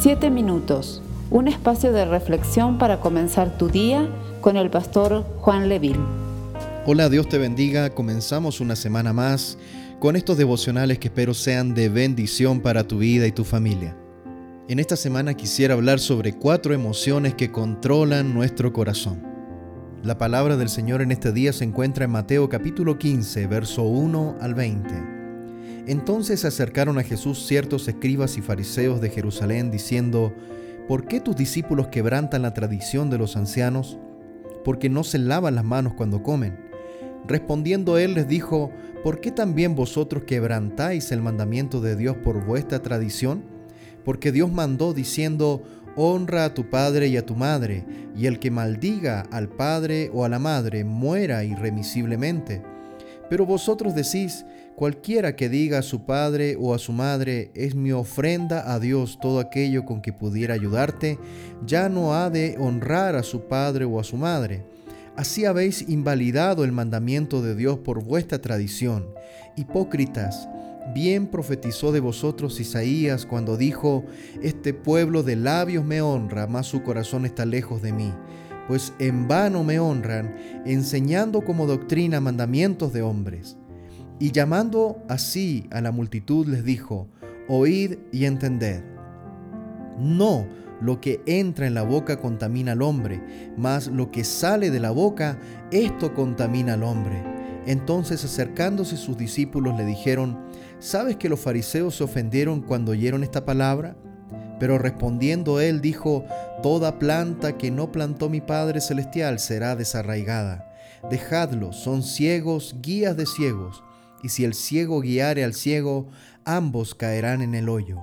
Siete minutos, un espacio de reflexión para comenzar tu día con el pastor Juan Leville. Hola, Dios te bendiga. Comenzamos una semana más con estos devocionales que espero sean de bendición para tu vida y tu familia. En esta semana quisiera hablar sobre cuatro emociones que controlan nuestro corazón. La palabra del Señor en este día se encuentra en Mateo capítulo 15, verso 1 al 20. Entonces se acercaron a Jesús ciertos escribas y fariseos de Jerusalén diciendo, ¿por qué tus discípulos quebrantan la tradición de los ancianos? Porque no se lavan las manos cuando comen. Respondiendo él les dijo, ¿por qué también vosotros quebrantáis el mandamiento de Dios por vuestra tradición? Porque Dios mandó diciendo, honra a tu padre y a tu madre, y el que maldiga al padre o a la madre muera irremisiblemente. Pero vosotros decís, cualquiera que diga a su padre o a su madre, es mi ofrenda a Dios todo aquello con que pudiera ayudarte, ya no ha de honrar a su padre o a su madre. Así habéis invalidado el mandamiento de Dios por vuestra tradición. Hipócritas, bien profetizó de vosotros Isaías cuando dijo, Este pueblo de labios me honra, mas su corazón está lejos de mí pues en vano me honran, enseñando como doctrina mandamientos de hombres. Y llamando así a la multitud les dijo, Oíd y entended. No lo que entra en la boca contamina al hombre, mas lo que sale de la boca, esto contamina al hombre. Entonces acercándose sus discípulos le dijeron, ¿sabes que los fariseos se ofendieron cuando oyeron esta palabra? Pero respondiendo él dijo, Toda planta que no plantó mi Padre Celestial será desarraigada. Dejadlo, son ciegos, guías de ciegos, y si el ciego guiare al ciego, ambos caerán en el hoyo.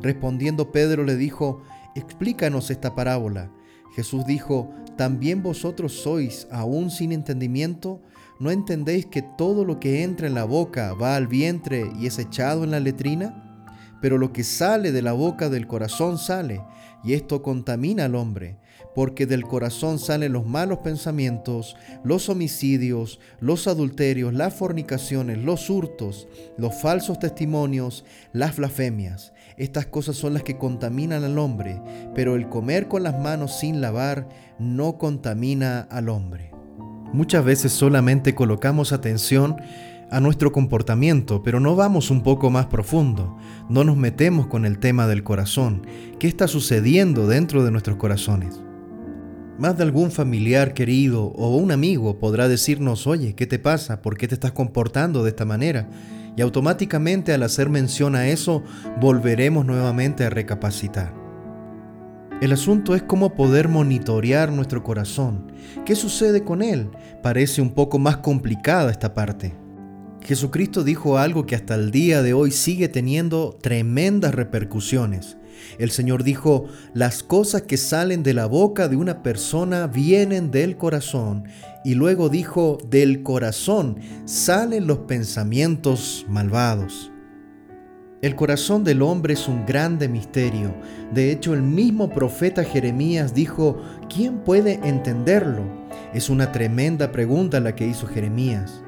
Respondiendo Pedro le dijo, Explícanos esta parábola. Jesús dijo, ¿también vosotros sois aún sin entendimiento? ¿No entendéis que todo lo que entra en la boca va al vientre y es echado en la letrina? Pero lo que sale de la boca del corazón sale, y esto contamina al hombre, porque del corazón salen los malos pensamientos, los homicidios, los adulterios, las fornicaciones, los hurtos, los falsos testimonios, las blasfemias. Estas cosas son las que contaminan al hombre, pero el comer con las manos sin lavar no contamina al hombre. Muchas veces solamente colocamos atención a nuestro comportamiento, pero no vamos un poco más profundo, no nos metemos con el tema del corazón, qué está sucediendo dentro de nuestros corazones. Más de algún familiar querido o un amigo podrá decirnos, oye, ¿qué te pasa? ¿Por qué te estás comportando de esta manera? Y automáticamente al hacer mención a eso, volveremos nuevamente a recapacitar. El asunto es cómo poder monitorear nuestro corazón. ¿Qué sucede con él? Parece un poco más complicada esta parte. Jesucristo dijo algo que hasta el día de hoy sigue teniendo tremendas repercusiones. El Señor dijo, las cosas que salen de la boca de una persona vienen del corazón. Y luego dijo, del corazón salen los pensamientos malvados. El corazón del hombre es un grande misterio. De hecho, el mismo profeta Jeremías dijo, ¿quién puede entenderlo? Es una tremenda pregunta la que hizo Jeremías.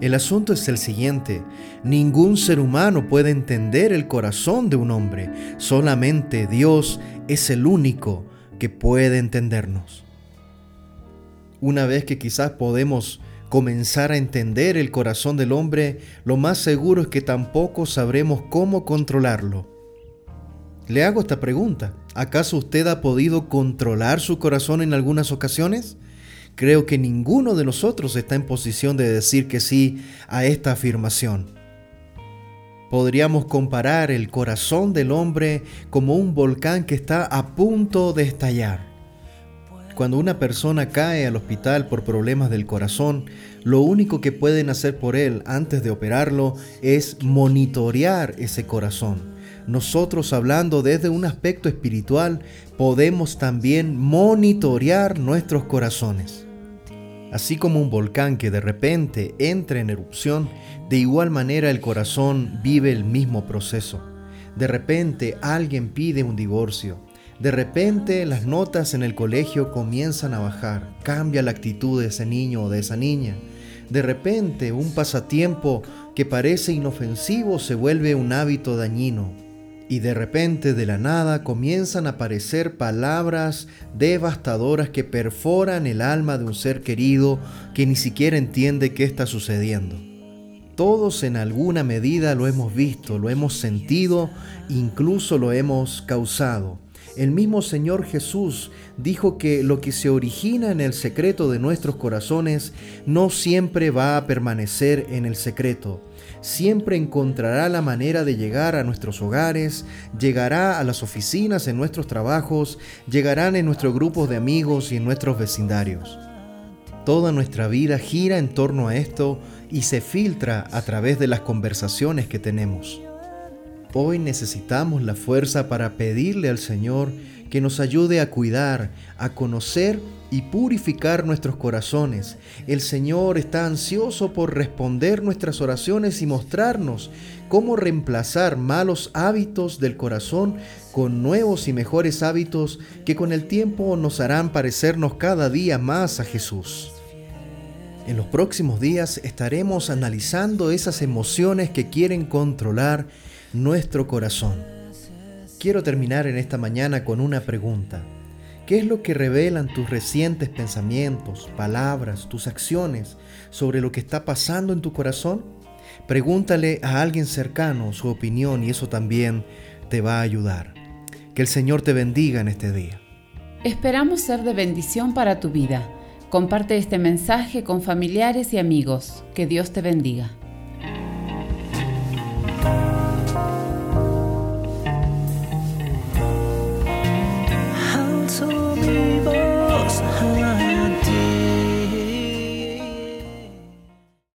El asunto es el siguiente, ningún ser humano puede entender el corazón de un hombre, solamente Dios es el único que puede entendernos. Una vez que quizás podemos comenzar a entender el corazón del hombre, lo más seguro es que tampoco sabremos cómo controlarlo. Le hago esta pregunta, ¿acaso usted ha podido controlar su corazón en algunas ocasiones? Creo que ninguno de nosotros está en posición de decir que sí a esta afirmación. Podríamos comparar el corazón del hombre como un volcán que está a punto de estallar. Cuando una persona cae al hospital por problemas del corazón, lo único que pueden hacer por él antes de operarlo es monitorear ese corazón. Nosotros hablando desde un aspecto espiritual, podemos también monitorear nuestros corazones. Así como un volcán que de repente entra en erupción, de igual manera el corazón vive el mismo proceso. De repente alguien pide un divorcio. De repente las notas en el colegio comienzan a bajar. Cambia la actitud de ese niño o de esa niña. De repente un pasatiempo que parece inofensivo se vuelve un hábito dañino. Y de repente de la nada comienzan a aparecer palabras devastadoras que perforan el alma de un ser querido que ni siquiera entiende qué está sucediendo. Todos en alguna medida lo hemos visto, lo hemos sentido, incluso lo hemos causado. El mismo Señor Jesús dijo que lo que se origina en el secreto de nuestros corazones no siempre va a permanecer en el secreto. Siempre encontrará la manera de llegar a nuestros hogares, llegará a las oficinas, en nuestros trabajos, llegarán en nuestros grupos de amigos y en nuestros vecindarios. Toda nuestra vida gira en torno a esto y se filtra a través de las conversaciones que tenemos. Hoy necesitamos la fuerza para pedirle al Señor que nos ayude a cuidar, a conocer y purificar nuestros corazones. El Señor está ansioso por responder nuestras oraciones y mostrarnos cómo reemplazar malos hábitos del corazón con nuevos y mejores hábitos que con el tiempo nos harán parecernos cada día más a Jesús. En los próximos días estaremos analizando esas emociones que quieren controlar nuestro corazón. Quiero terminar en esta mañana con una pregunta. ¿Qué es lo que revelan tus recientes pensamientos, palabras, tus acciones sobre lo que está pasando en tu corazón? Pregúntale a alguien cercano su opinión y eso también te va a ayudar. Que el Señor te bendiga en este día. Esperamos ser de bendición para tu vida. Comparte este mensaje con familiares y amigos. Que Dios te bendiga.